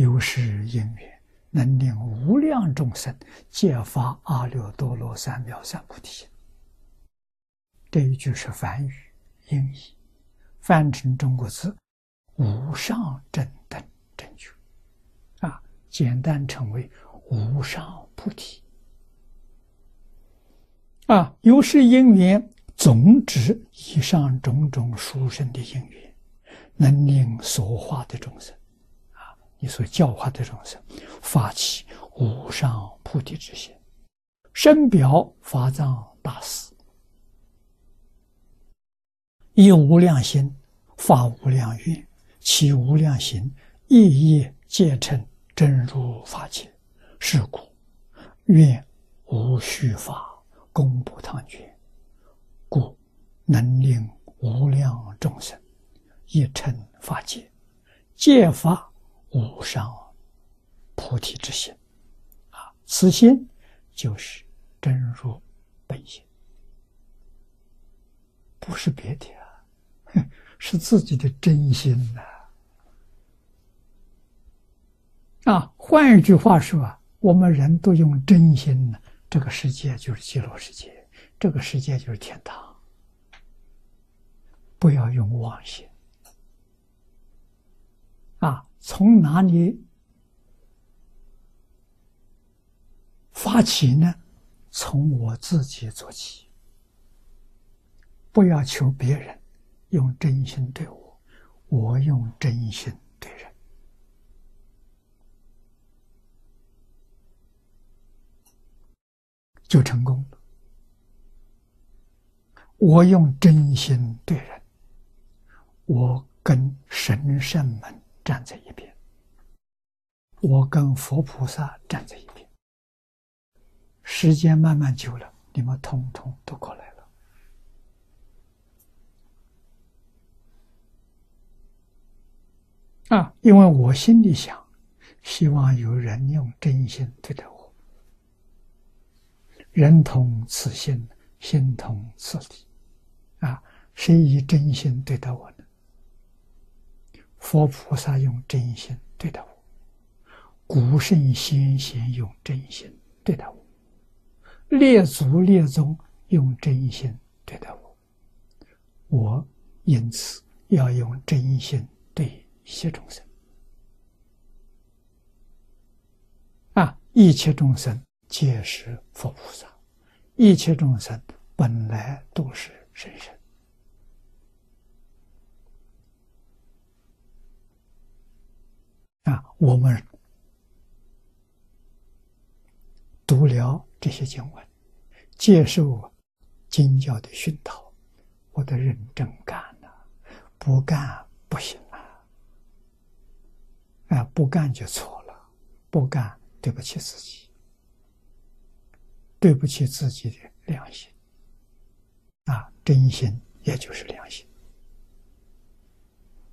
有是因缘，能令无量众生皆发阿耨多罗三藐三菩提。这一句是梵语音译，翻成中国字“无上正等正觉”，啊，简单称为无上菩提。啊，有是因缘，总指以上种种殊胜的因缘，能令所化的众生，你所教化的众生，发起无上菩提之心，深表法藏大士，以无量心发无量愿，其无量心一一皆成真如法界，是故愿无虚法。功不唐捐，故能令无量众生一成法界，皆发无上菩提之心。啊，此心就是真如本心，不是别的啊，是自己的真心呐。啊，换一句话说啊，我们人都用真心呢。这个世界就是极乐世界，这个世界就是天堂。不要用妄心！从哪里发起呢？从我自己做起。不要求别人用真心对我，我用真心对人。就成功了。我用真心对人，我跟神圣们站在一边，我跟佛菩萨站在一边。时间慢慢久了，你们通通都过来了。啊，因为我心里想，希望有人用真心对待我。人同此心，心同此理，啊，谁以真心对待我？佛菩萨用真心对待我，古圣先贤用真心对待我，列祖列宗用真心对待我，我因此要用真心对一切众生，啊，一切众生。皆是佛菩萨，一切众生本来都是神圣。我们读了这些经文，接受经教的熏陶，我得认真干了，不干不行啊！啊，不干就错了，不干对不起自己。对不起自己的良心，啊，真心也就是良心。